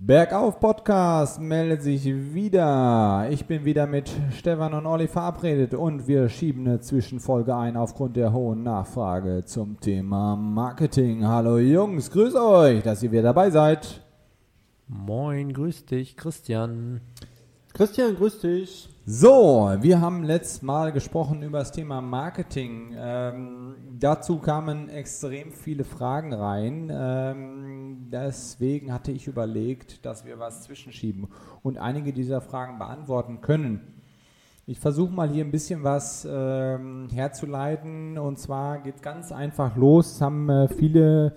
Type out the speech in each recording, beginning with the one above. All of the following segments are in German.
Bergauf Podcast meldet sich wieder. Ich bin wieder mit Stefan und Olli verabredet und wir schieben eine Zwischenfolge ein aufgrund der hohen Nachfrage zum Thema Marketing. Hallo Jungs, grüß euch, dass ihr wieder dabei seid. Moin, grüß dich, Christian. Christian, grüß dich. So, wir haben letztes Mal gesprochen über das Thema Marketing. Ähm, dazu kamen extrem viele Fragen rein. Ähm, deswegen hatte ich überlegt, dass wir was zwischenschieben und einige dieser Fragen beantworten können. Ich versuche mal hier ein bisschen was ähm, herzuleiten und zwar geht ganz einfach los. Es haben äh, viele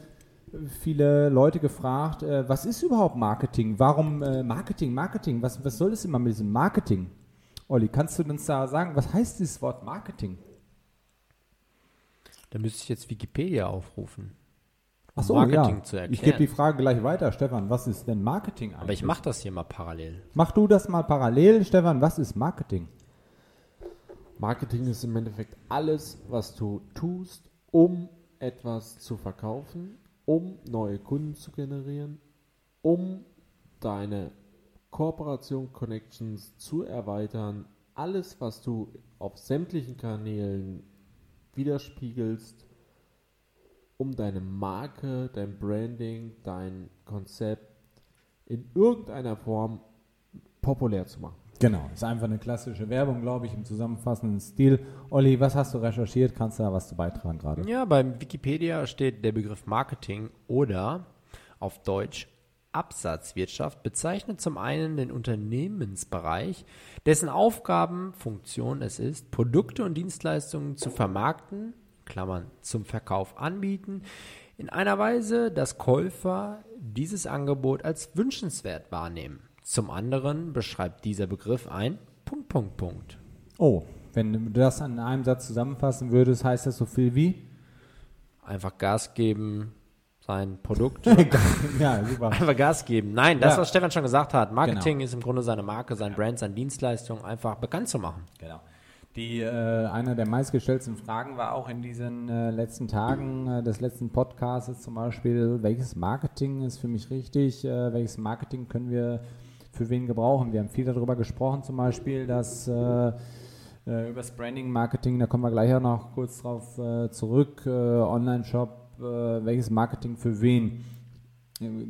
viele Leute gefragt, äh, was ist überhaupt Marketing? Warum äh, Marketing, Marketing? Was, was soll es immer mit diesem Marketing? Olli, kannst du uns da sagen, was heißt dieses Wort Marketing? Da müsste ich jetzt Wikipedia aufrufen. Um Achso, Marketing ja. zu erklären. Ich gebe die Frage gleich weiter. Stefan, was ist denn Marketing eigentlich? Aber ich mache das hier mal parallel. Mach du das mal parallel. Stefan, was ist Marketing? Marketing ist im Endeffekt alles, was du tust, um etwas zu verkaufen, um neue Kunden zu generieren, um deine Kooperation, Connections zu erweitern. Alles, was du auf sämtlichen Kanälen widerspiegelst, um deine Marke, dein Branding, dein Konzept in irgendeiner Form populär zu machen. Genau, ist einfach eine klassische Werbung, glaube ich, im zusammenfassenden Stil. Olli, was hast du recherchiert? Kannst du da was zu beitragen gerade? Ja, beim Wikipedia steht der Begriff Marketing oder auf Deutsch Absatzwirtschaft bezeichnet zum einen den Unternehmensbereich, dessen Aufgaben, Funktion es ist, Produkte und Dienstleistungen zu vermarkten, Klammern zum Verkauf anbieten, in einer Weise, dass Käufer dieses Angebot als wünschenswert wahrnehmen. Zum anderen beschreibt dieser Begriff ein Punkt, Punkt, Punkt. Oh, wenn du das in einem Satz zusammenfassen würdest, heißt das so viel wie? Einfach Gas geben, sein Produkt. ja, super. Einfach Gas geben. Nein, das, Ja. was Stefan schon gesagt hat. Marketing Genau. ist im Grunde seine Marke, sein Brand, seine Dienstleistung einfach bekannt zu machen. Genau. Die, äh, einer der meistgestellten Fragen war auch in diesen äh, letzten Tagen äh, des letzten Podcasts zum Beispiel, welches Marketing ist für mich richtig, äh, welches Marketing können wir für wen gebrauchen. Wir haben viel darüber gesprochen, zum Beispiel, dass äh, äh, über das Branding, Marketing, da kommen wir gleich auch noch kurz drauf äh, zurück, äh, Online-Shop, welches Marketing für wen.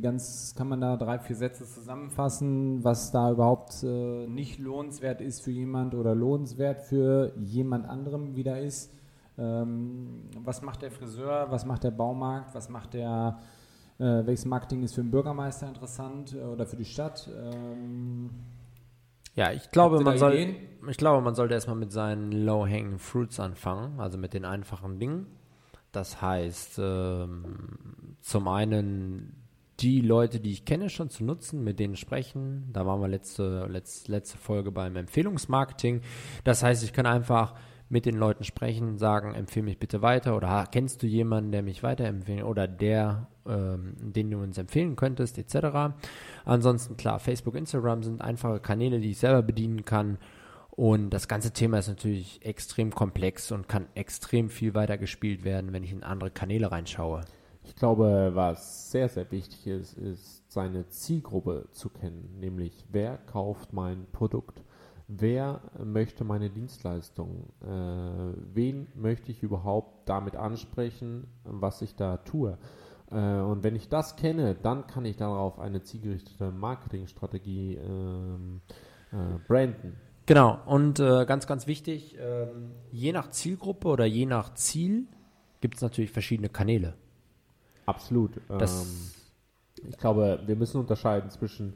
Ganz kann man da drei, vier Sätze zusammenfassen, was da überhaupt äh, nicht lohnenswert ist für jemand oder lohnenswert für jemand anderem wieder ist. Ähm, was macht der Friseur, was macht der Baumarkt, was macht der, äh, welches Marketing ist für den Bürgermeister interessant äh, oder für die Stadt? Ähm, Ja, ich glaube, man soll, Ideen? ich glaube, man sollte erstmal mit seinen Low-Hanging Fruits anfangen, also mit den einfachen Dingen. Das heißt, ähm, zum einen die Leute, die ich kenne, schon zu nutzen, mit denen sprechen. Da waren wir letzte, letzte, letzte Folge beim Empfehlungsmarketing. Das heißt, ich kann einfach mit den Leuten sprechen, sagen, empfehle mich bitte weiter oder "Ha, kennst du jemanden, der mich weiterempfehlen oder der, ähm, den du uns empfehlen könntest, etc. Ansonsten klar, Facebook, Instagram sind einfache Kanäle, die ich selber bedienen kann. Und das ganze Thema ist natürlich extrem komplex und kann extrem viel weiter gespielt werden, wenn ich in andere Kanäle reinschaue. Ich glaube, was sehr, sehr wichtig ist, ist seine Zielgruppe zu kennen, nämlich wer kauft mein Produkt, wer möchte meine Dienstleistung, äh, wen möchte ich überhaupt damit ansprechen, was ich da tue. Äh, und wenn ich das kenne, dann kann ich darauf eine zielgerichtete Marketingstrategie ähm, äh, branden. Genau, und äh, ganz, ganz wichtig, ähm, je nach Zielgruppe oder je nach Ziel gibt es natürlich verschiedene Kanäle. Absolut. Das- ähm, ich glaube, wir müssen unterscheiden zwischen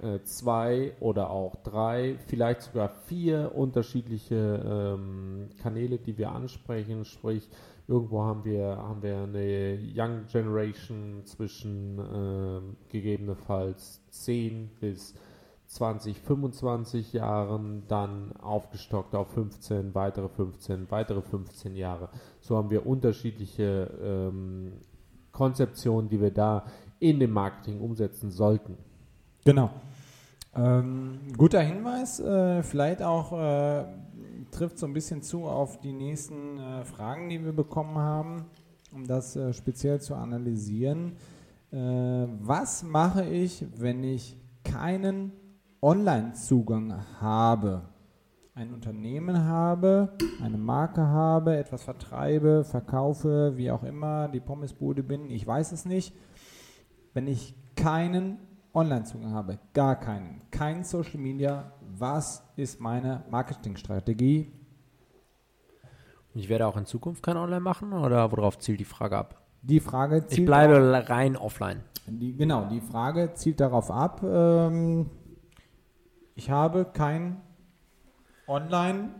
äh, zwei oder auch drei, vielleicht sogar vier unterschiedliche ähm, Kanäle, die wir ansprechen. Sprich, irgendwo haben wir, haben wir eine Young Generation zwischen ähm, gegebenenfalls 10 bis 20, 25 Jahren, dann aufgestockt auf 15, weitere 15, weitere 15 Jahre. So haben wir unterschiedliche ähm, Konzeptionen, die wir da in dem Marketing umsetzen sollten. Genau. Ähm, guter Hinweis, äh, vielleicht auch äh, trifft so ein bisschen zu auf die nächsten äh, Fragen, die wir bekommen haben, um das äh, speziell zu analysieren. Äh, was mache ich, wenn ich keinen Online-Zugang habe? Ein Unternehmen habe, eine Marke habe, etwas vertreibe, verkaufe, wie auch immer, die Pommesbude bin, ich weiß es nicht. Wenn ich keinen Online-Zugang habe, gar keinen, kein Social Media, was ist meine Marketingstrategie? Ich werde auch in Zukunft kein Online machen oder worauf zielt die Frage ab? Die Frage zielt Ich bleibe rein offline. Die, genau, die Frage zielt darauf ab, ähm, ich habe kein Online,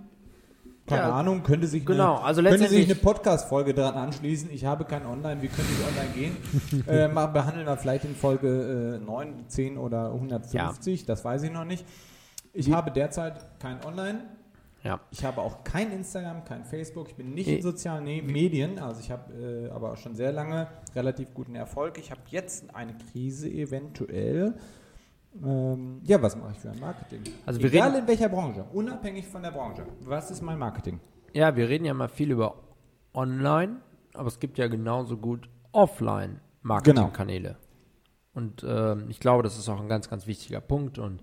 keine ja, Ahnung, könnte sich genau, eine, also könnte sich eine Podcast-Folge daran anschließen. Ich habe kein Online, wie könnte ich online gehen? äh, mal behandeln wir vielleicht in Folge äh, 9, 10 oder 150, ja. das weiß ich noch nicht. Ich habe derzeit kein Online. Ja. Ich habe auch kein Instagram, kein Facebook. Ich bin nicht in sozialen Medien. Also ich habe äh, aber schon sehr lange relativ guten Erfolg. Ich habe jetzt eine Krise eventuell. Ähm, ja, was mache ich für ein Marketing? Also Egal in welcher Branche, unabhängig von der Branche. Was ist mein Marketing? Ja, wir reden ja mal viel über Online, aber es gibt ja genauso gut Offline-Marketingkanäle. Genau. Und ähm, ich glaube, das ist auch ein ganz, ganz wichtiger Punkt. Und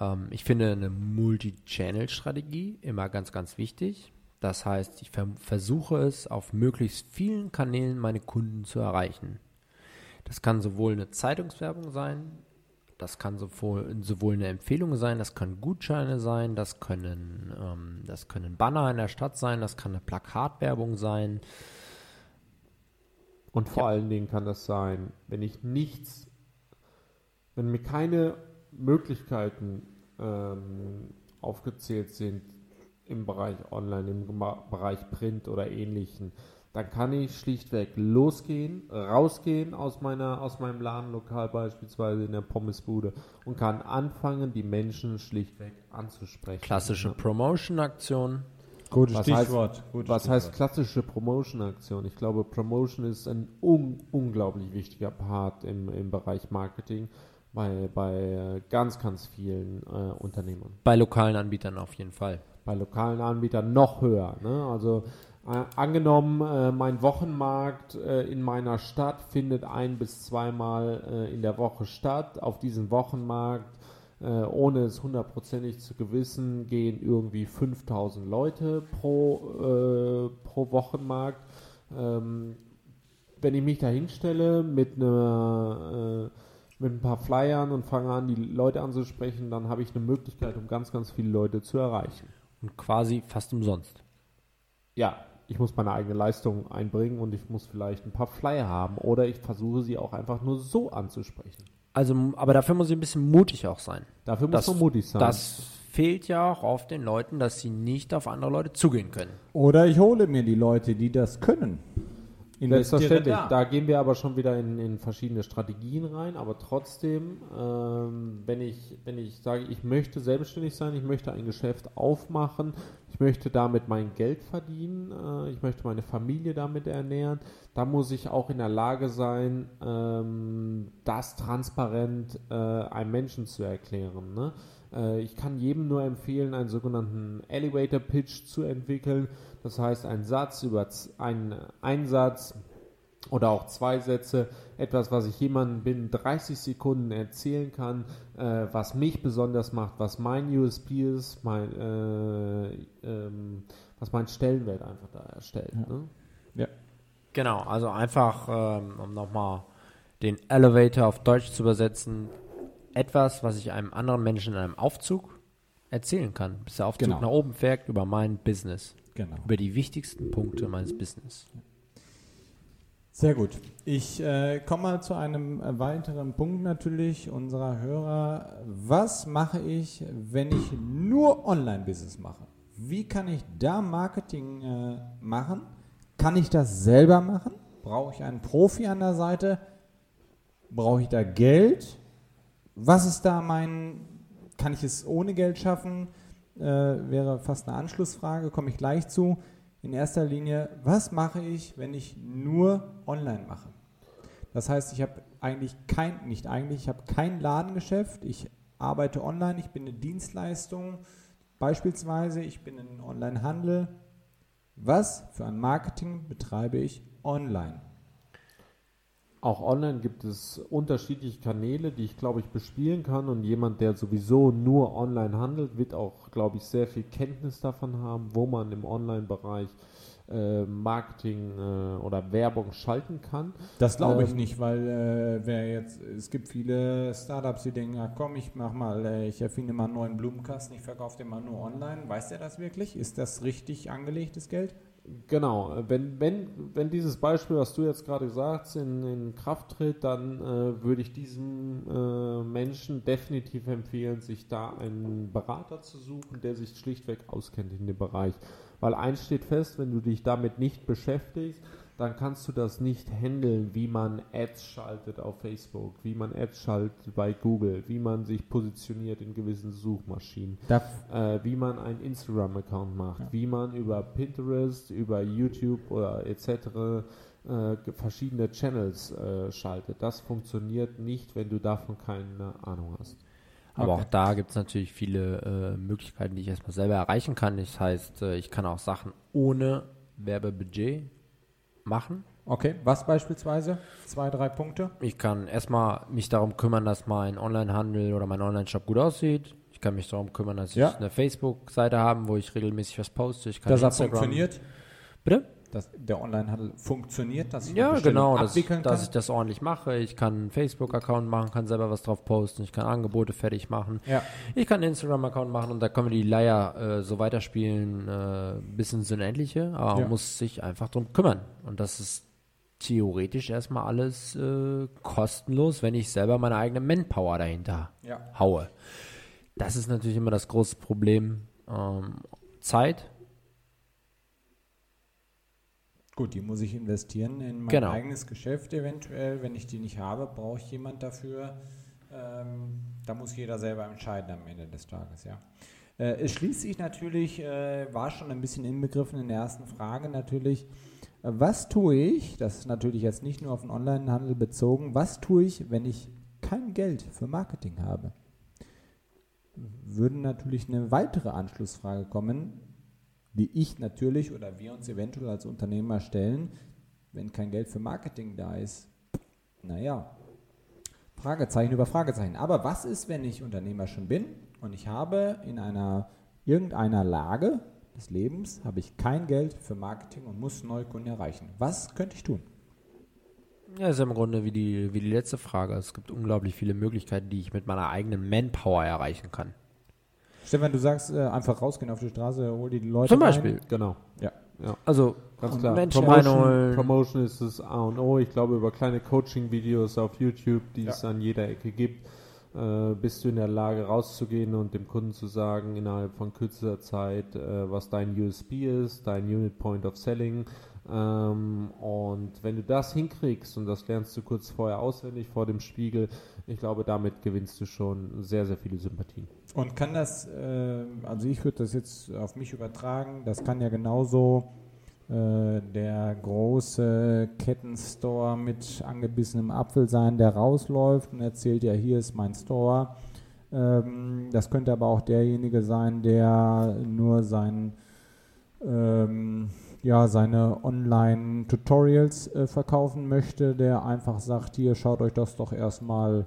ähm, ich finde eine Multi-Channel-Strategie immer ganz, ganz wichtig. Das heißt, ich ver versuche es auf möglichst vielen Kanälen meine Kunden zu erreichen. Das kann sowohl eine Zeitungswerbung sein, das kann sowohl, sowohl eine Empfehlung sein, das können Gutscheine sein, das können, ähm, das können Banner in der Stadt sein, das kann eine Plakatwerbung sein. Und vor ja. allen Dingen kann das sein, wenn ich nichts, wenn mir keine Möglichkeiten ähm, aufgezählt sind im Bereich Online, im Bereich Print oder ähnlichen, dann kann ich schlichtweg losgehen, rausgehen aus meiner, aus meinem Ladenlokal beispielsweise in der Pommesbude und kann anfangen, die Menschen schlichtweg anzusprechen. Klassische. Promotion-Aktion. Gutes was Stichwort. Heißt, Gutes was Stichwort. heißt klassische Promotion-Aktion? Ich glaube, Promotion ist ein un unglaublich wichtiger Part im, im Bereich Marketing bei, bei ganz, ganz vielen äh, Unternehmen. Bei lokalen Anbietern auf jeden Fall. Bei lokalen Anbietern noch höher. Ne? Also äh, angenommen, äh, mein Wochenmarkt äh, in meiner Stadt findet ein bis zweimal äh, in der Woche statt. Auf diesen Wochenmarkt, äh, ohne es hundertprozentig zu gewissen, gehen irgendwie 5000 Leute pro, äh, pro Wochenmarkt. Ähm, wenn ich mich da hinstelle mit einer mit ein paar Flyern und fange an, die Leute anzusprechen, dann habe ich eine Möglichkeit, um ganz, ganz viele Leute zu erreichen. Und quasi fast umsonst. Ja, ich muss meine eigene Leistung einbringen und ich muss vielleicht ein paar Flyer haben oder ich versuche sie auch einfach nur so anzusprechen. Also, aber dafür muss ich ein bisschen mutig auch sein. Dafür muss man mutig sein. Das fehlt ja auch oft den Leuten, dass sie nicht auf andere Leute zugehen können. Oder ich hole mir die Leute, die das können. Selbstverständlich. Da. da gehen wir aber schon wieder in, in verschiedene Strategien rein. Aber trotzdem, ähm, wenn ich wenn ich sage, ich möchte selbstständig sein, ich möchte ein Geschäft aufmachen, ich möchte damit mein Geld verdienen, äh, ich möchte meine Familie damit ernähren, da muss ich auch in der Lage sein, ähm, das transparent äh, einem Menschen zu erklären. Ne? Äh, ich kann jedem nur empfehlen, einen sogenannten Elevator Pitch zu entwickeln das heißt, ein Satz über einen Einsatz oder auch zwei Sätze, etwas, was ich jemandem binnen 30 Sekunden erzählen kann, äh, was mich besonders macht, was mein USP ist, mein, äh, ähm, was mein Stellenwert einfach da erstellt. Ja. Ne? ja. Genau, also einfach, ähm, um nochmal den Elevator auf Deutsch zu übersetzen, etwas, was ich einem anderen Menschen in einem Aufzug erzählen kann, bis der Aufzug genau. nach oben fährt über mein Business. Genau. Über die wichtigsten Punkte meines Business. Sehr gut. Ich äh, komme mal zu einem äh, weiteren Punkt natürlich unserer Hörer. Was mache ich, wenn ich nur Online-Business mache? Wie kann ich da Marketing äh, machen? Kann ich das selber machen? Brauche ich einen Profi an der Seite? Brauche ich da Geld? Was ist da mein, kann ich es ohne Geld schaffen? äh, wäre fast eine Anschlussfrage, komme ich gleich zu. In erster Linie, was mache ich, wenn ich nur online mache? Das heißt, ich habe eigentlich kein, nicht eigentlich, ich habe kein Ladengeschäft, ich arbeite online, ich bin eine Dienstleistung, beispielsweise, ich bin ein Onlinehandel. Was für ein Marketing betreibe ich online? Auch online gibt es unterschiedliche Kanäle, die ich glaube ich bespielen kann und jemand, der sowieso nur online handelt, wird auch glaube ich sehr viel Kenntnis davon haben, wo man im Online-Bereich äh, Marketing äh, oder Werbung schalten kann. Das glaube ich Ähm, nicht, weil äh, wer jetzt, es gibt viele Startups, die denken, ja komm, ich mach mal, äh, ich erfinde mal einen neuen Blumenkasten, ich verkaufe den mal nur online. Weiß der das wirklich? Ist das richtig angelegtes Geld? Genau, äh, wenn, wenn, wenn dieses Beispiel, was du jetzt gerade sagst, in, in Kraft tritt, dann äh, würde ich diesem äh, Menschen definitiv empfehlen, sich da einen Berater zu suchen, der sich schlichtweg auskennt in dem Bereich. Weil eins steht fest, wenn du dich damit nicht beschäftigst, dann kannst du das nicht handeln, wie man Ads schaltet auf Facebook, wie man Ads schaltet bei Google, wie man sich positioniert in gewissen Suchmaschinen äh, wie man einen Instagram-Account macht, wie man über Pinterest, über YouTube oder etc. Äh, verschiedene Channels äh, schaltet. Das funktioniert nicht, wenn du davon keine Ahnung hast. Aber Okay. auch da gibt es natürlich viele äh, Möglichkeiten, die ich erstmal selber erreichen kann. Das heißt, äh, ich kann auch Sachen ohne Werbebudget machen. okay, was beispielsweise? Zwei, drei Punkte? Ich kann erstmal mich darum kümmern, dass mein Onlinehandel oder mein Online-Shop gut aussieht. Ich kann mich darum kümmern, dass Ja. ich eine Facebook-Seite habe, wo ich regelmäßig was poste. Ich kann Dass er Instagram- funktioniert? Bitte? Dass der Onlinehandel funktioniert, dass ich Ja, genau, dass, dass kann? ich das ordentlich mache. Ich kann einen Facebook-Account machen, kann selber was drauf posten, ich kann Angebote fertig machen. Ja. Ich kann einen Instagram-Account machen und da können wir die Leier äh, so weiterspielen, äh, bis ins Unendliche, aber Ja. man muss sich einfach drum kümmern. Und das ist theoretisch erstmal alles äh, kostenlos, wenn ich selber meine eigene Manpower dahinter Ja. haue. Das ist natürlich immer das große Problem. Ähm, Zeit, Gut, die muss ich investieren in mein Genau. eigenes Geschäft eventuell. Wenn ich die nicht habe, brauche ich jemand dafür. Ähm, da muss jeder selber entscheiden am Ende des Tages, ja. Äh, es schließt sich natürlich, äh, war schon ein bisschen inbegriffen in der ersten Frage natürlich, äh, was tue ich, das ist natürlich jetzt nicht nur auf den Onlinehandel bezogen, was tue ich, wenn ich kein Geld für Marketing habe? Würde natürlich eine weitere Anschlussfrage kommen, die ich natürlich oder wir uns eventuell als Unternehmer stellen, wenn kein Geld für Marketing da ist. Naja, Fragezeichen über Fragezeichen. Aber was ist, wenn ich Unternehmer schon bin und ich habe in einer irgendeiner Lage des Lebens habe ich kein Geld für Marketing und muss Neukunden erreichen? Was könnte ich tun? Ja, ist im Grunde wie die, wie die letzte Frage. Es gibt unglaublich viele Möglichkeiten, die ich mit meiner eigenen Manpower erreichen kann. Stefan, du sagst äh, einfach rausgehen auf die Straße, hol die Leute Zum rein. Beispiel. Genau. Ja. Also Ganz klar. Menschen Promotion. Promotion ist das A und O. Ich glaube, über kleine Coaching-Videos auf YouTube, die es Ja. an jeder Ecke gibt, äh, bist du in der Lage rauszugehen und dem Kunden zu sagen, innerhalb von kürzester Zeit, äh, was dein USP ist, dein Unit Point of Selling. Ähm, und wenn du das hinkriegst, und das lernst du kurz vorher auswendig vor dem Spiegel, ich glaube, damit gewinnst du schon sehr, sehr viele Sympathien. Und kann das, äh, also ich würde das jetzt auf mich übertragen, das kann ja genauso äh, der große Kettenstore mit angebissenem Apfel sein, der rausläuft und erzählt, ja, hier ist mein Store. Ähm, das könnte aber auch derjenige sein, der nur sein, ähm, ja, seine Online-Tutorials äh, verkaufen möchte, der einfach sagt, hier, schaut euch das doch erstmal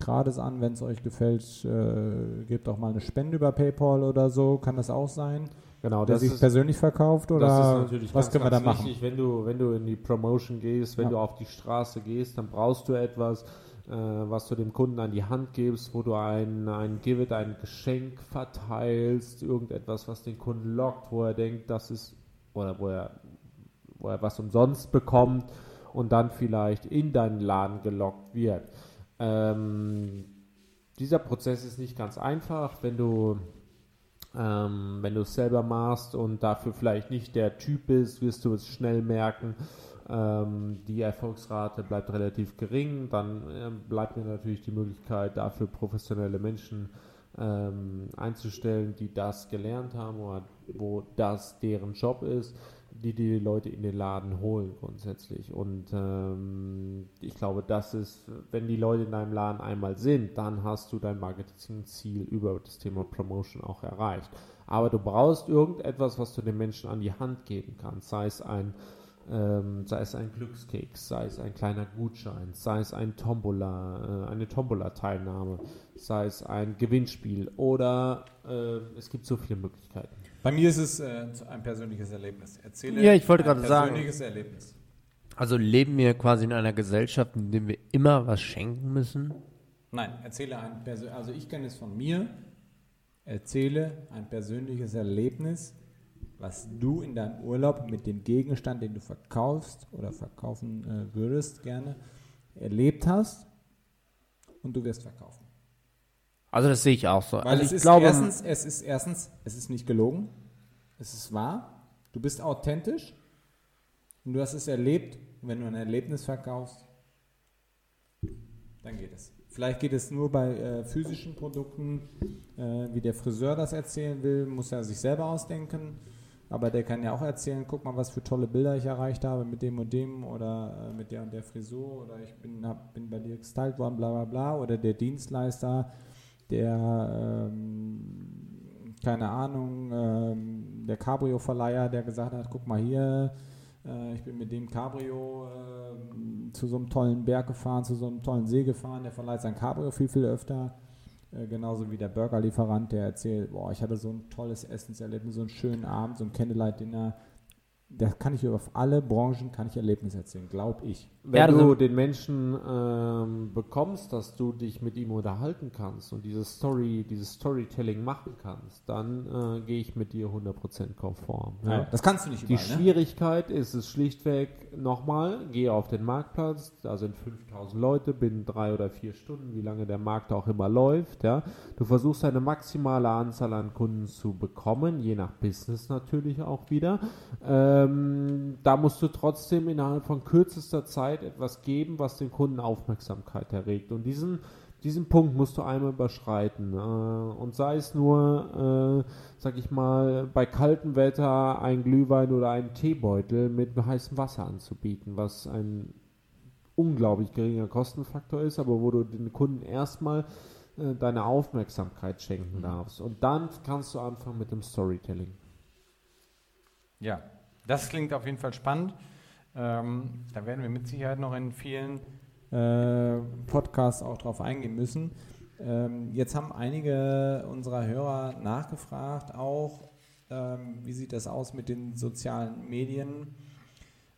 gratis an, wenn es euch gefällt, äh, gebt auch mal eine Spende über PayPal oder so, kann das auch sein, Genau, der sich persönlich verkauft oder ist was ganz, können wir da machen? wichtig, wenn du, wenn du in die Promotion gehst, wenn Ja. du auf die Straße gehst, dann brauchst du etwas, äh, was du dem Kunden an die Hand gibst, wo du ein, ein Give it, ein Geschenk verteilst, irgendetwas, was den Kunden lockt, wo er denkt, das ist, oder wo er, wo er was umsonst bekommt und dann vielleicht in deinen Laden gelockt wird. Ähm, dieser Prozess ist nicht ganz einfach, wenn du ähm, wenn du es selber machst und dafür vielleicht nicht der Typ bist, wirst du es schnell merken. Ähm, die Erfolgsrate bleibt relativ gering. Dann ähm, bleibt mir natürlich die Möglichkeit, dafür professionelle Menschen ähm, einzustellen, die das gelernt haben oder wo das deren Job ist, die die Leute in den Laden holen grundsätzlich. Und ähm, ich glaube, das ist, wenn die Leute in deinem Laden einmal sind, dann hast du dein Marketingziel über das Thema Promotion auch erreicht. Aber du brauchst irgendetwas, was du den Menschen an die Hand geben kannst, sei es ein Ähm, sei es ein Glückskeks, sei es ein kleiner Gutschein, sei es ein Tombola, äh, eine Tombola-Teilnahme, sei es ein Gewinnspiel oder äh, es gibt so viele Möglichkeiten. Bei mir ist es äh, ein persönliches Erlebnis. Erzähle Ja, ich wollte ein gerade sagen. persönliches Erlebnis. Also leben wir quasi in einer Gesellschaft, in der wir immer was schenken müssen? Nein, erzähle ein Persön also ich kenne es von mir. Erzähle ein persönliches Erlebnis, was du in deinem Urlaub mit dem Gegenstand, den du verkaufst oder verkaufen äh, würdest, gerne erlebt hast und du wirst verkaufen. Also das sehe ich auch so. Weil also es ist glaube, erstens, es ist erstens, es ist nicht gelogen, es ist wahr, du bist authentisch und du hast es erlebt. Und wenn du ein Erlebnis verkaufst, dann geht es. Vielleicht geht es nur bei äh, physischen Produkten, äh, wie der Friseur das erzählen will, muss er sich selber ausdenken. Aber der kann ja auch erzählen, guck mal, was für tolle Bilder ich erreicht habe mit dem und dem oder äh, mit der und der Frisur oder ich bin, hab, bin bei dir gestylt worden, bla bla bla. Oder der Dienstleister, der, ähm, keine Ahnung, ähm, der Cabrio-Verleiher, der gesagt hat, guck mal hier, äh, ich bin mit dem Cabrio äh, zu so einem tollen Berg gefahren, zu so einem tollen See gefahren, der verleiht sein Cabrio viel, viel öfter. Äh, genauso wie der Burgerlieferant, der erzählt, boah, ich hatte so ein tolles Essenserlebnis, so einen schönen Abend, so ein Candlelight-Dinner. Das kann ich über alle Branchen, kann ich Erlebnisse erzählen, glaube ich. Wenn Ja, du den Menschen ähm, bekommst, dass du dich mit ihm unterhalten kannst und dieses Story, dieses Storytelling machen kannst, dann äh, gehe ich mit dir 100% konform. Ja. Das kannst du nicht Die überall, ne? Schwierigkeit ist es schlichtweg, nochmal, gehe auf den Marktplatz, da sind 5000 Leute, binnen drei oder vier Stunden, wie lange der Markt auch immer läuft. Ja. Du versuchst eine maximale Anzahl an Kunden zu bekommen, je nach Business natürlich auch wieder. Ähm, da musst du trotzdem innerhalb von kürzester Zeit etwas geben, was den Kunden Aufmerksamkeit erregt. Und diesen diesen Punkt musst du einmal überschreiten. Äh, und sei es nur, äh, sag ich mal, bei kaltem Wetter ein Glühwein oder einen Teebeutel mit heißem Wasser anzubieten, was ein unglaublich geringer Kostenfaktor ist, aber wo du den Kunden erstmal äh, deine Aufmerksamkeit schenken darfst. Und dann kannst du anfangen mit dem Storytelling. Ja, das klingt auf jeden Fall spannend. Ähm, da werden wir mit Sicherheit noch in vielen äh, Podcasts auch drauf eingehen müssen. Ähm, jetzt haben einige unserer Hörer nachgefragt, auch ähm, wie sieht das aus mit den sozialen Medien?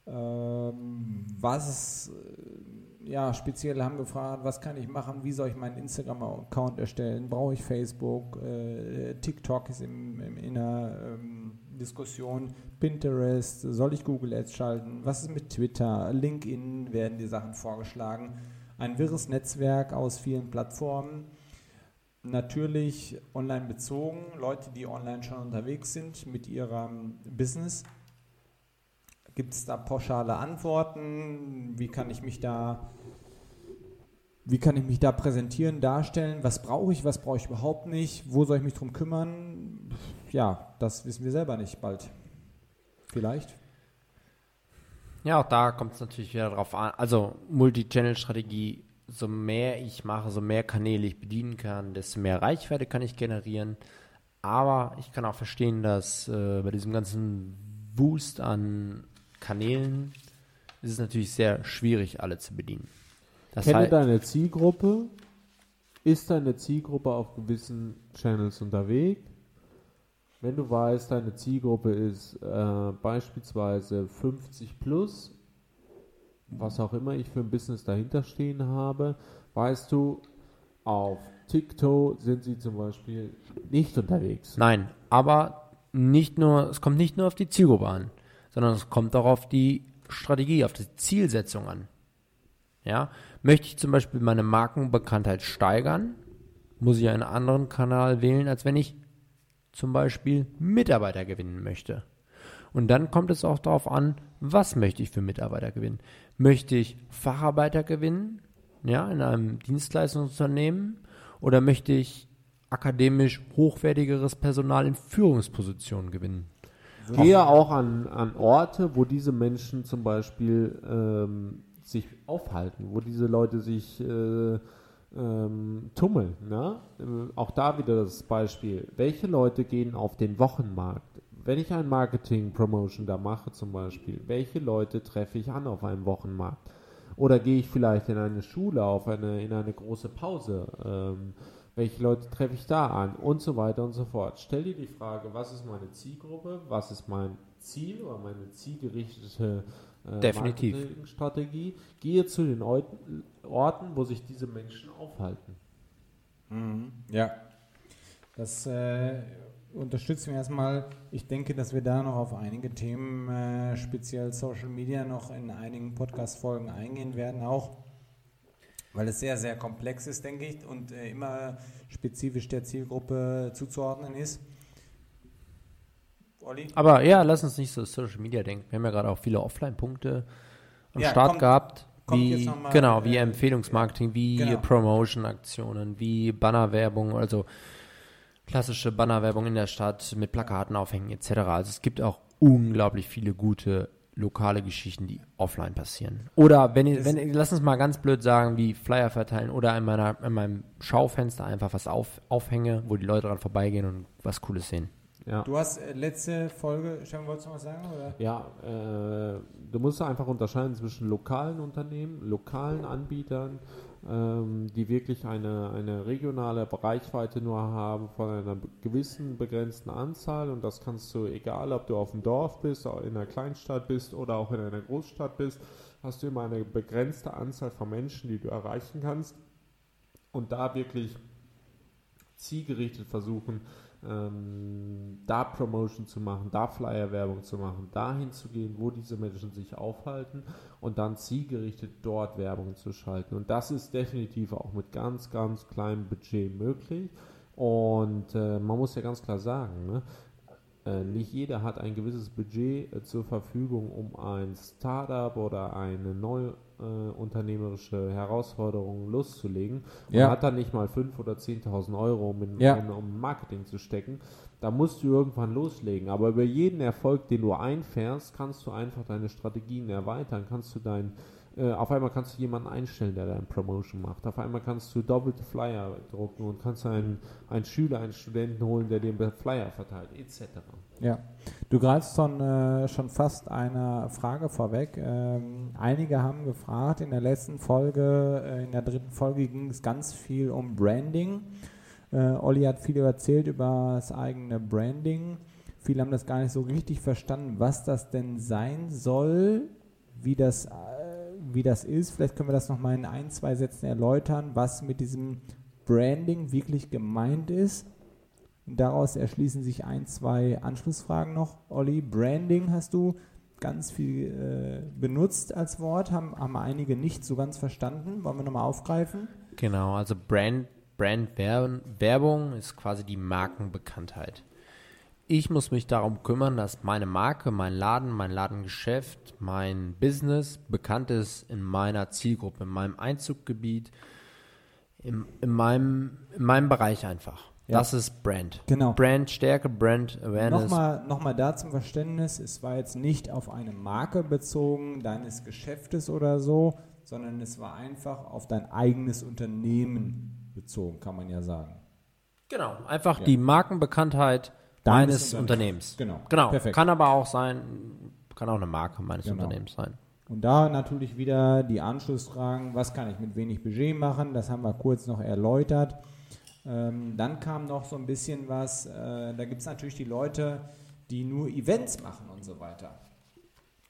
Ähm, was äh, ja, speziell haben gefragt, was kann ich machen, wie soll ich meinen Instagram-Account erstellen, brauche ich Facebook, äh, TikTok ist im, im, in der ähm, Diskussion, Pinterest, soll ich Google Ads schalten, was ist mit Twitter, LinkedIn werden die Sachen vorgeschlagen. Ein wirres Netzwerk aus vielen Plattformen, natürlich online bezogen, Leute, die online schon unterwegs sind mit ihrem Business. Gibt es da pauschale Antworten? Wie kann ich mich da wie kann ich mich da präsentieren, darstellen? Was brauche ich, was brauche ich überhaupt nicht? Wo soll ich mich drum kümmern? Ja, das wissen wir selber nicht bald. Vielleicht. Ja, auch da kommt es natürlich wieder drauf an. Also Multi-Channel-Strategie, so mehr ich mache, so mehr Kanäle ich bedienen kann, desto mehr Reichweite kann ich generieren. Aber ich kann auch verstehen, dass äh, bei diesem ganzen Boost an Kanälen ist es natürlich sehr schwierig, alle zu bedienen. Das Kenne heißt, deine Zielgruppe. Ist deine Zielgruppe auf gewissen Channels unterwegs? Wenn du weißt, deine Zielgruppe ist äh, beispielsweise 50 plus, was auch immer ich für ein Business dahinter stehen habe, weißt du, auf TikTok sind sie zum Beispiel nicht unterwegs. Nein, aber nicht nur, es kommt nicht nur auf die Zielgruppe an, sondern es kommt auch auf die Strategie, auf die Zielsetzung an. Ja, möchte ich zum Beispiel meine Markenbekanntheit steigern, muss ich einen anderen Kanal wählen, als wenn ich zum Beispiel Mitarbeiter gewinnen möchte. Und dann kommt es auch darauf an, was möchte ich für Mitarbeiter gewinnen? Möchte ich Facharbeiter gewinnen, ja, in einem Dienstleistungsunternehmen, oder möchte ich akademisch hochwertigeres Personal in Führungspositionen gewinnen? Gehe auch an, an Orte, wo diese Menschen zum Beispiel ähm, sich aufhalten, wo diese Leute sich äh, ähm, tummeln. Ne? Auch da wieder das Beispiel. Welche Leute gehen auf den Wochenmarkt? wenn ich ein Marketing-Promotion da mache zum Beispiel, welche Leute treffe ich an auf einem Wochenmarkt? Oder gehe ich vielleicht in eine Schule, auf eine, in eine große Pause? Ähm, welche Leute treffe ich da an? Und so weiter und so fort. Stell dir die Frage, was ist meine Zielgruppe? Was ist mein Ziel oder meine zielgerichtete Definitiv. Marketingstrategie? Gehe zu den Orten, Orten, wo sich diese Menschen aufhalten. Ja. Das äh, unterstützen wir erstmal. Ich denke, dass wir da noch auf einige Themen, äh, speziell Social Media, noch in einigen Podcast-Folgen eingehen werden, auch weil es sehr, sehr komplex ist, denke ich, und äh, immer spezifisch der Zielgruppe zuzuordnen ist. Olli? Aber ja, lass uns nicht so Social Media denken. Wir haben ja gerade auch viele Offline-Punkte am Ja, Start kommt- gehabt. kommt Wie, mal, genau, wie äh, Empfehlungsmarketing, wie genau. Promotion-Aktionen, wie Bannerwerbung, also klassische Bannerwerbung in der Stadt mit Plakaten aufhängen etc. Also es gibt auch unglaublich viele gute lokale Geschichten, die offline passieren. Oder wenn, ihr- wenn lass uns mal ganz blöd sagen, wie Flyer verteilen oder in meiner in meinem Schaufenster einfach was auf, aufhänge, wo die Leute dran vorbeigehen und was Cooles sehen. Ja. Du hast äh, letzte Folge, Stefan, wolltest du noch was sagen? Oder? Ja, äh, du musst einfach unterscheiden zwischen lokalen Unternehmen, lokalen Anbietern, ähm, die wirklich eine, eine regionale Reichweite nur haben von einer gewissen begrenzten Anzahl und das kannst du, egal ob du auf dem Dorf bist, in einer Kleinstadt bist oder auch in einer Großstadt bist, hast du immer eine begrenzte Anzahl von Menschen, die du erreichen kannst und da wirklich zielgerichtet versuchen, ähm, da Promotion zu machen, da Flyer-Werbung zu machen, dahin zu gehen, wo diese Menschen sich aufhalten und dann zielgerichtet dort Werbung zu schalten. Und das ist definitiv auch mit ganz, ganz kleinem Budget möglich. Und äh, man muss ja ganz klar sagen, ne? äh, nicht jeder hat ein gewisses Budget äh, zur Verfügung, um ein Startup oder eine neu äh, unternehmerische Herausforderung loszulegen. Und Ja. hat dann nicht mal 5.000 oder 10.000 Euro, um in, Ja. in, um Marketing zu stecken. Da musst du irgendwann loslegen. Aber über jeden Erfolg, den du einfährst, kannst du einfach deine Strategien erweitern. Kannst du dein, äh, auf einmal kannst du jemanden einstellen, der deine Promotion macht. Auf einmal kannst du doppelte Flyer drucken und kannst einen, einen Schüler, einen Studenten holen, der den Flyer verteilt, etc. Ja, du greifst schon, äh, schon fast einer Frage vorweg. Ähm, einige haben gefragt, in der letzten Folge, äh, in der dritten Folge ging es ganz viel um Branding. Äh, Olli hat viel erzählt über das eigene Branding. Viele haben das gar nicht so richtig verstanden, was das denn sein soll, wie das, äh, wie das ist. Vielleicht können wir das nochmal in ein, zwei Sätzen erläutern, was mit diesem Branding wirklich gemeint ist. Und daraus erschließen sich ein, zwei Anschlussfragen noch. Olli, Branding hast du ganz viel äh, benutzt als Wort, haben, haben einige nicht so ganz verstanden. Wollen wir nochmal aufgreifen? Genau, also Brand, Brand Werbung ist quasi die Markenbekanntheit. Ich muss mich darum kümmern, dass meine Marke, mein Laden, mein Ladengeschäft, mein Business bekannt ist in meiner Zielgruppe, in meinem Einzuggebiet, in, in, meinem, in meinem Bereich einfach. Ja. Das ist Brand. Genau. Brandstärke, Brand Awareness. Nochmal noch mal da zum Verständnis, es war jetzt nicht auf eine Marke bezogen, deines Geschäftes oder so, sondern es war einfach auf dein eigenes Unternehmen bezogen, kann man ja sagen. Genau, einfach Ja. die Markenbekanntheit Deines. Unternehmens. Genau, Genau. perfekt. Kann aber auch sein, kann auch eine Marke meines Genau. Unternehmens sein. Und da natürlich wieder die Anschlussfragen, was kann ich mit wenig Budget machen, das haben wir kurz noch erläutert. Ähm, dann kam noch so ein bisschen was, äh, da gibt es natürlich die Leute, die nur Events machen und so weiter.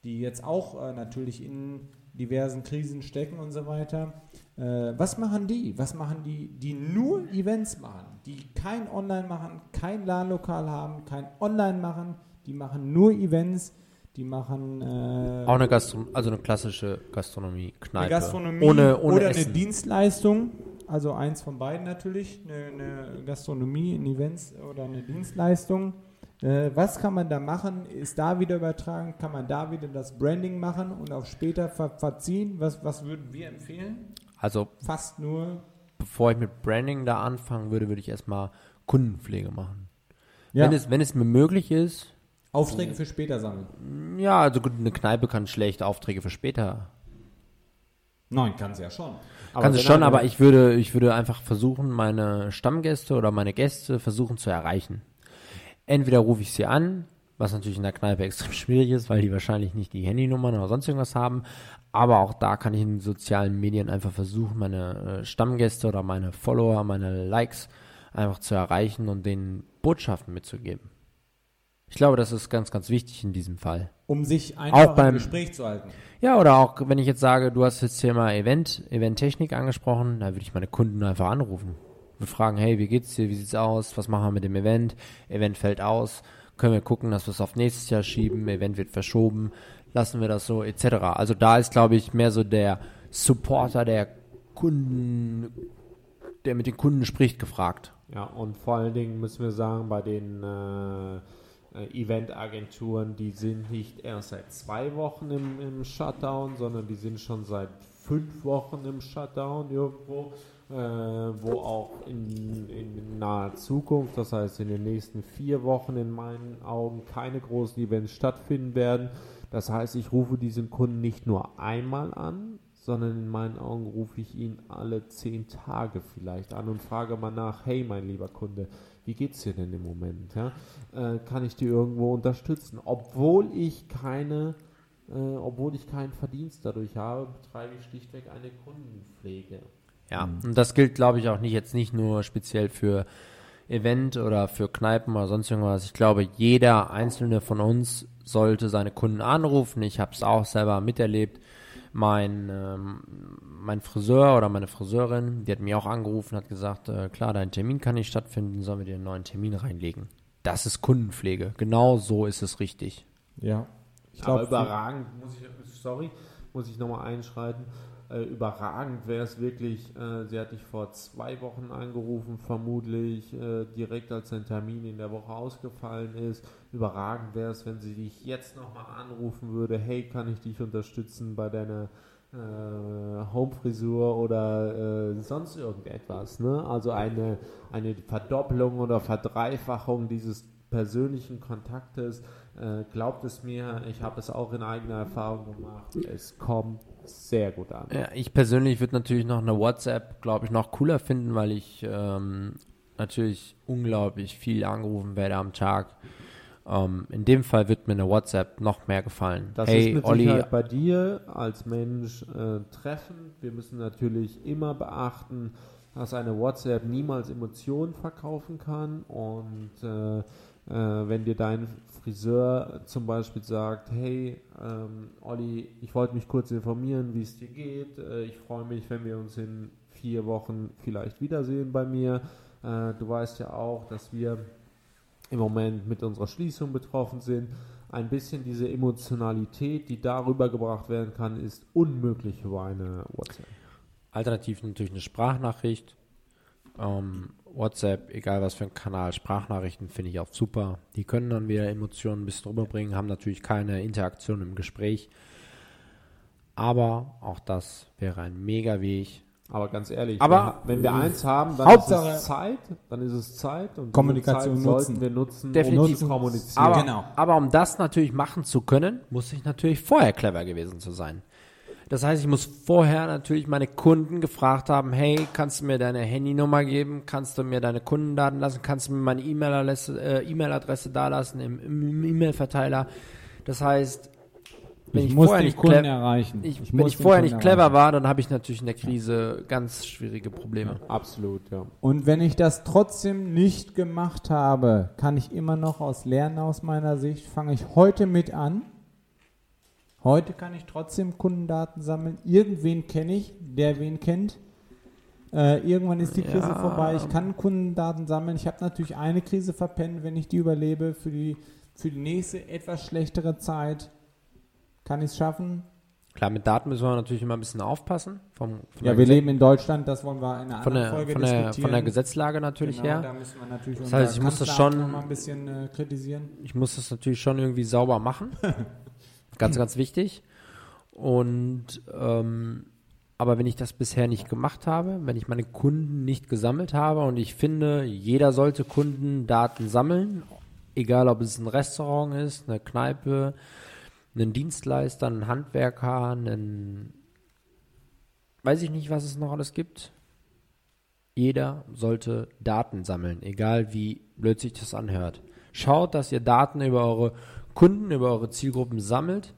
Die jetzt auch äh, natürlich in diversen Krisen stecken und so weiter. Äh, was machen die? Was machen die, die nur Events machen? Die kein Online machen, kein LAN-Lokal haben, kein Online machen, die machen nur Events, die machen äh, Auch eine Gastro also eine klassische Gastronomie, Kneipe. Gastronomie ohne, ohne oder Essen. eine Dienstleistung. Also eins von beiden natürlich. Eine, eine Gastronomie, ein Events oder eine Dienstleistung. Äh, was kann man da machen? Ist da wieder übertragen? Kann man da wieder das Branding machen und auf später ver verziehen? Was, was würden wir empfehlen? Also Fast nur. bevor ich mit Branding da anfangen würde, würde ich erstmal Kundenpflege machen. Ja, Wenn, es, wenn es mir möglich ist, Aufträge für später sammeln. ja, also gut, eine Kneipe kann schlecht Aufträge für später. Nein, kann es ja schon. kann sie schon, aber ich würde, ich würde einfach versuchen, meine Stammgäste oder meine Gäste versuchen zu erreichen. Entweder rufe ich sie an, was natürlich in der Kneipe extrem schwierig ist, weil die wahrscheinlich nicht die Handynummern oder sonst irgendwas haben. Aber auch da kann ich in sozialen Medien einfach versuchen, meine äh, Stammgäste oder meine Follower, meine Likes einfach zu erreichen und denen Botschaften mitzugeben. Ich glaube, das ist ganz, ganz wichtig in diesem Fall. Um sich einfach Auch beim- im Gespräch zu halten. Ja, oder auch, wenn ich jetzt sage, du hast jetzt Thema Event, Eventtechnik angesprochen, da würde ich meine Kunden einfach anrufen. Wir fragen, hey, wie geht's dir, wie sieht's aus, was machen wir mit dem Event? Event fällt aus, können wir gucken, dass wir es auf nächstes Jahr schieben, Event wird verschoben, lassen wir das so, etc. Also da ist, glaube ich, mehr so der Supporter der Kunden, der mit den Kunden spricht, gefragt. Ja, und vor allen Dingen müssen wir sagen, bei den äh, Eventagenturen, die sind nicht erst seit zwei Wochen im, im Shutdown, sondern die sind schon seit fünf Wochen im Shutdown irgendwo, äh, wo auch in, in naher Zukunft, das heißt in den nächsten vier Wochen in meinen Augen keine großen Events stattfinden werden. Das heißt, ich rufe diesen Kunden nicht nur einmal an, sondern in meinen Augen rufe ich ihn alle zehn Tage vielleicht an und frage mal nach, hey mein lieber Kunde, wie geht's dir denn im Moment? Ja? Äh, kann ich dir irgendwo unterstützen? Obwohl ich keine, äh, obwohl ich keinen Verdienst dadurch habe, betreibe ich schlichtweg eine Kundenpflege. Ja, und das gilt, glaube ich, auch nicht jetzt nicht nur speziell für Event oder für Kneipen oder sonst irgendwas. Ich glaube, jeder einzelne von uns sollte seine Kunden anrufen. Ich habe es auch selber miterlebt. Mein, ähm, mein Friseur oder meine Friseurin, die hat mich auch angerufen, hat gesagt, äh, klar, dein Termin kann nicht stattfinden, sollen wir dir einen neuen Termin reinlegen. Das ist Kundenpflege. Genau so ist es richtig. Ja. Ich Aber glaube, überragend, muss ich, sorry, muss ich nochmal einschreiten. Äh, überragend wäre es wirklich, äh, sie hat dich vor zwei Wochen angerufen, vermutlich äh, direkt als dein Termin in der Woche ausgefallen ist. Überragend wäre es, wenn sie dich jetzt nochmal anrufen würde, hey, kann ich dich unterstützen bei deiner äh, Homefrisur oder äh, sonst irgendetwas. Ne? Also eine, eine Verdoppelung oder Verdreifachung dieses persönlichen Kontaktes. Äh, glaubt es mir, ich habe es auch in eigener Erfahrung gemacht. Es kommt sehr gut an. Ja, ich persönlich würde natürlich noch eine WhatsApp, glaube ich, noch cooler finden, weil ich ähm, natürlich unglaublich viel angerufen werde am Tag. Ähm, in dem Fall wird mir eine WhatsApp noch mehr gefallen. Das hey, ist mit Olli, Sicherheit bei dir als Mensch äh, treffend. Wir müssen natürlich immer beachten, dass eine WhatsApp niemals Emotionen verkaufen kann. Und äh, äh, wenn dir dein Friseur zum Beispiel sagt, hey, ähm, Olli, ich wollte mich kurz informieren, wie es dir geht. Äh, ich freue mich, wenn wir uns in vier Wochen vielleicht wiedersehen bei mir. Äh, du weißt ja auch, dass wir im Moment mit unserer Schließung betroffen sind. Ein bisschen diese Emotionalität, die darüber gebracht werden kann, ist unmöglich über eine WhatsApp. alternativ natürlich eine Sprachnachricht. Ähm, WhatsApp, egal was für ein Kanal, Sprachnachrichten finde ich auch super. Die können dann wieder Emotionen ein bisschen rüberbringen, haben natürlich keine Interaktion im Gespräch. Aber auch das wäre ein mega Weg. Aber ganz ehrlich, Aber- wenn wir eins haben, dann Hauptsache- ist es Zeit, dann ist es Zeit und Kommunikation Zeit nutzen. sollten wir nutzen, Definitiv. um zu kommunizieren. Aber, Genau. aber um das natürlich machen zu können, muss ich natürlich vorher clever gewesen zu sein. Das heißt, ich muss vorher natürlich meine Kunden gefragt haben, hey, kannst du mir deine Handynummer geben? Kannst du mir deine Kundendaten lassen? Kannst du mir meine E-Mail-Adresse äh, E-Mail-Adresse da lassen im, im E-Mail-Verteiler? Das heißt, wenn ich, ich, muss vorher nicht Kunden clever, erreichen. ich, muss wenn ich vorher Kunden nicht clever erreichen. war, dann habe ich natürlich in der Krise ganz schwierige Probleme. Absolut, ja. Und wenn ich das trotzdem nicht gemacht habe, kann ich immer noch aus Lernen aus meiner Sicht, fange ich heute mit an. Heute kann ich trotzdem Kundendaten sammeln. Irgendwen kenne ich, der wen kennt. Äh, irgendwann ist die Krise Ja. vorbei. Ich kann Kundendaten sammeln. Ich habe natürlich eine Krise verpennt, wenn ich die überlebe. Für die, für die nächste etwas schlechtere Zeit kann ich es schaffen. Klar, mit Daten müssen wir natürlich immer ein bisschen aufpassen. Vom, Ja, wir Gesetz- leben in Deutschland, das wollen wir in einer von anderen der, Folge von, der, diskutieren. von der Gesetzlage natürlich Genau, her. da müssen wir natürlich Das heißt, ich muss das schon- ein bisschen äh, kritisieren. ich muss das natürlich schon irgendwie sauber machen. ganz, ganz wichtig. Und ähm, aber wenn ich das bisher nicht gemacht habe, wenn ich meine Kunden nicht gesammelt habe und ich finde, jeder sollte Kundendaten sammeln, egal ob es ein Restaurant ist, eine Kneipe, ein Dienstleister, ein Handwerker, ein weiß ich nicht, was es noch alles gibt. Jeder sollte Daten sammeln, egal wie blöd sich das anhört. Schaut, dass ihr Daten über eure Kunden, über eure Zielgruppen sammelt,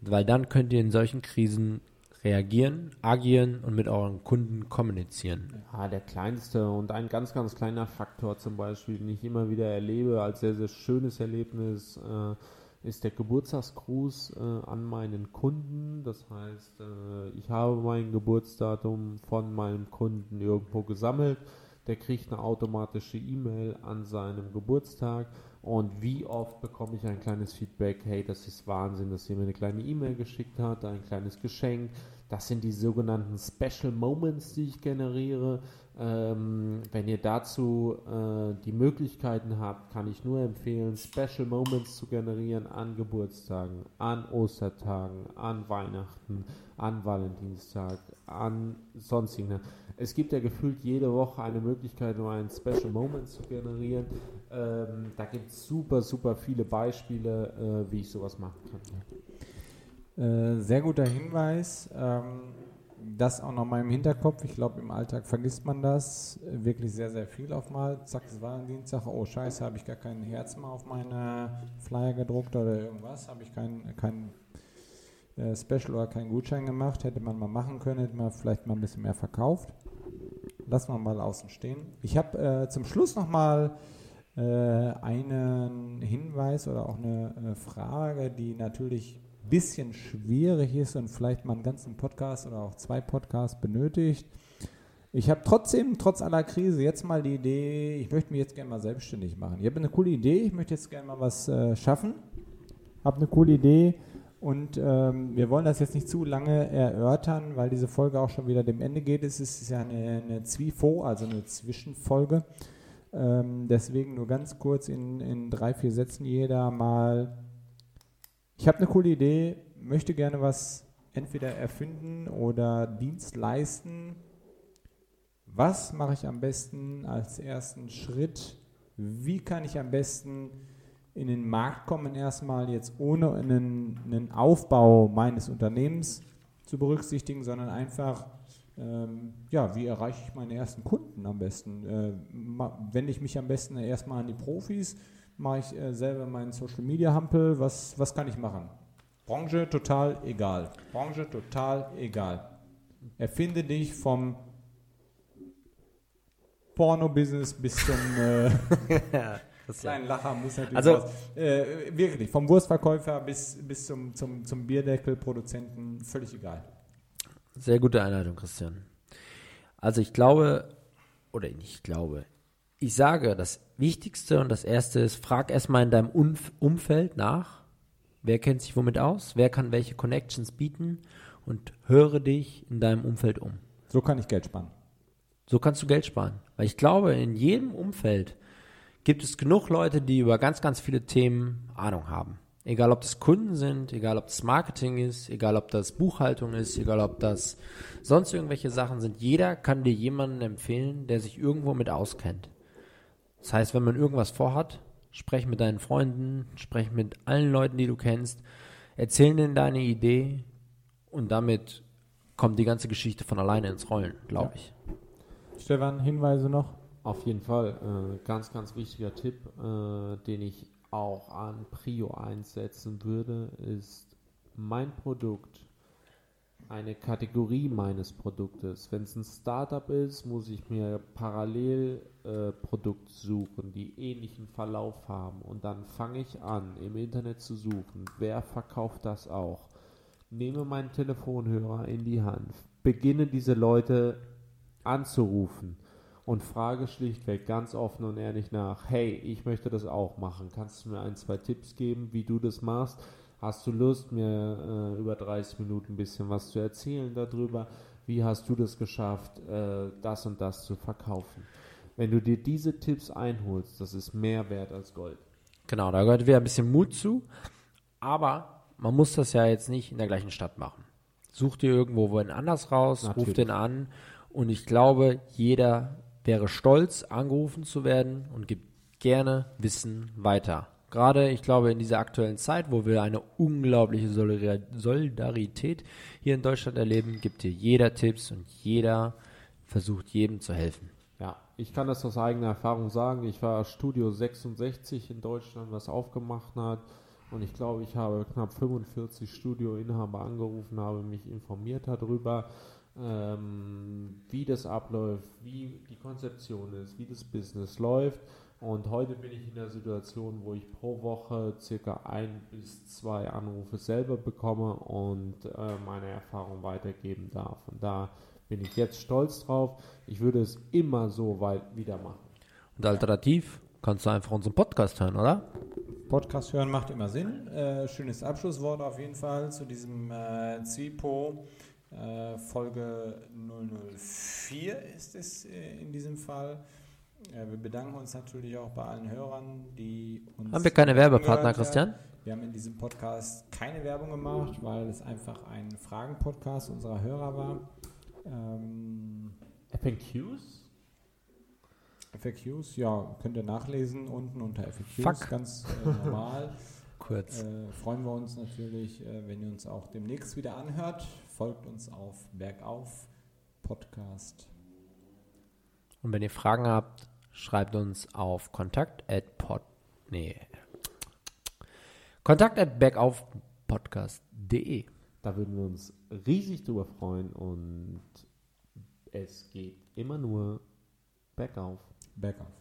weil dann könnt ihr in solchen Krisen reagieren, agieren und mit euren Kunden kommunizieren. Ja, der kleinste und ein ganz, ganz kleiner Faktor zum Beispiel, den ich immer wieder erlebe als sehr, sehr schönes Erlebnis, äh, ist der Geburtstagsgruß äh, an meinen Kunden. Das heißt, äh, ich habe mein Geburtsdatum von meinem Kunden irgendwo gesammelt. Der kriegt eine automatische E-Mail an seinem Geburtstag. Und wie oft bekomme ich ein kleines Feedback, hey, das ist Wahnsinn, dass ihr mir eine kleine E-Mail geschickt hat, ein kleines Geschenk. Das sind die sogenannten Special Moments, die ich generiere. Ähm, wenn ihr dazu äh, die Möglichkeiten habt, kann ich nur empfehlen, Special Moments zu generieren an Geburtstagen, an Ostertagen, an Weihnachten, an Valentinstag, an sonstigen. Es gibt ja gefühlt jede Woche eine Möglichkeit, um einen Special Moment zu generieren. Ähm, da gibt es super, super viele Beispiele, äh, wie ich sowas machen kann. Äh, sehr guter Hinweis. Ähm das auch noch mal im Hinterkopf. Ich glaube, im Alltag vergisst man das wirklich sehr, sehr viel auf mal. Zack, es war ein Dienstag. Oh, scheiße, habe ich gar kein Herz mehr auf meine Flyer gedruckt oder irgendwas. Habe ich kein, kein äh, Special oder keinen Gutschein gemacht. Hätte man mal machen können, hätte man vielleicht mal ein bisschen mehr verkauft. Lassen wir mal außen stehen. Ich habe äh, zum Schluss noch mal äh, einen Hinweis oder auch eine, eine Frage, die natürlich bisschen schwierig ist und vielleicht mal einen ganzen Podcast oder auch zwei Podcasts benötigt. Ich habe trotzdem, trotz aller Krise, jetzt mal die Idee, ich möchte mich jetzt gerne mal selbstständig machen. Ich habe eine coole Idee, ich möchte jetzt gerne mal was äh, schaffen. Habe eine coole Idee und ähm, wir wollen das jetzt nicht zu lange erörtern, weil diese Folge auch schon wieder dem Ende geht. Es ist ja eine, eine Zwifo, also eine Zwischenfolge. Ähm, deswegen nur ganz kurz in, in drei, vier Sätzen jeder mal ich habe eine coole Idee, möchte gerne was entweder erfinden oder Dienst leisten. Was mache ich am besten als ersten Schritt? Wie kann ich am besten in den Markt kommen, erstmal jetzt ohne einen, einen Aufbau meines Unternehmens zu berücksichtigen, sondern einfach, ähm, ja, wie erreiche ich meine ersten Kunden am besten? Äh, wende ich mich am besten erstmal an die Profis? Mache ich äh, selber meinen Social Media Hampel. Was, was kann ich machen? Branche total egal. Branche total egal. Erfinde dich vom Porno-Business bis zum äh, kleinen Lacher muss natürlich also, was, äh, wirklich vom Wurstverkäufer bis, bis zum, zum, zum Bierdeckelproduzenten völlig egal. Sehr gute Einleitung, Christian. Also ich glaube, oder ich glaube, ich sage, das Wichtigste und das Erste ist, frag erstmal in deinem Umf Umfeld nach, wer kennt sich womit aus, wer kann welche Connections bieten und höre dich in deinem Umfeld um. So kann ich Geld sparen. So kannst du Geld sparen. Weil ich glaube, in jedem Umfeld gibt es genug Leute, die über ganz, ganz viele Themen Ahnung haben. Egal, ob das Kunden sind, egal, ob das Marketing ist, egal, ob das Buchhaltung ist, egal, ob das sonst irgendwelche Sachen sind. Jeder kann dir jemanden empfehlen, der sich irgendwo mit auskennt. Das heißt, wenn man irgendwas vorhat, sprech mit deinen Freunden, sprech mit allen Leuten, die du kennst, erzähl denen deine Idee und damit kommt die ganze Geschichte von alleine ins Rollen, glaube ich. Stefan, Hinweise noch? Auf jeden Fall. Äh, ganz, ganz wichtiger Tipp, äh, den ich auch an Prio einsetzen würde, ist mein Produkt eine Kategorie meines Produktes. Wenn es ein Startup ist, muss ich mir parallel äh, Produkt suchen, die ähnlichen Verlauf haben. Und dann fange ich an, im Internet zu suchen, wer verkauft das auch. Nehme meinen Telefonhörer in die Hand, beginne diese Leute anzurufen und frage schlichtweg ganz offen und ehrlich nach, hey, ich möchte das auch machen. Kannst du mir ein, zwei Tipps geben, wie du das machst? Hast du Lust, mir äh, über 30 Minuten ein bisschen was zu erzählen darüber? Wie hast du das geschafft, äh, das und das zu verkaufen? Wenn du dir diese Tipps einholst, das ist mehr wert als Gold. Genau, da gehört wieder ein bisschen Mut zu. Aber man muss das ja jetzt nicht in der gleichen Stadt machen. Such dir irgendwo wohin anders raus, Natürlich. ruf den an. Und ich glaube, jeder wäre stolz, angerufen zu werden und gibt gerne Wissen weiter. Gerade, ich glaube, in dieser aktuellen Zeit, wo wir eine unglaubliche Solidarität hier in Deutschland erleben, gibt dir jeder Tipps und jeder versucht jedem zu helfen. Ja, ich kann das aus eigener Erfahrung sagen. Ich war Studio 66 in Deutschland, was aufgemacht hat. Und ich glaube, ich habe knapp 45 Studioinhaber angerufen, habe mich informiert darüber, ähm, wie das abläuft, wie die Konzeption ist, wie das Business läuft. Und heute bin ich in der Situation, wo ich pro Woche circa ein bis zwei Anrufe selber bekomme und äh, meine Erfahrung weitergeben darf. Und da bin ich jetzt stolz drauf. Ich würde es immer so weit wieder machen. Und alternativ kannst du einfach unseren Podcast hören, oder? Podcast hören macht immer Sinn. Äh, schönes Abschlusswort auf jeden Fall zu diesem äh, ZIPO. Äh, Folge 004 ist es äh, in diesem Fall. Äh, wir bedanken uns natürlich auch bei allen Hörern, die uns. Haben wir keine Werbepartner. Christian? Wir haben in diesem Podcast keine Werbung gemacht, weil es einfach ein Fragen-Podcast unserer Hörer war. Ähm, FAQs? FAQs, ja, könnt ihr nachlesen unten unter FAQs, Fuck. ganz äh, normal. Kurz. Äh, freuen wir uns natürlich, äh, wenn ihr uns auch demnächst wieder anhört. Folgt uns auf Bergauf Podcast. Und wenn ihr Fragen habt, schreibt uns auf kontakt at pod, nee, kontakt at backaufpodcast.de. Da würden wir uns riesig drüber freuen und es geht immer nur bergauf. Bergauf.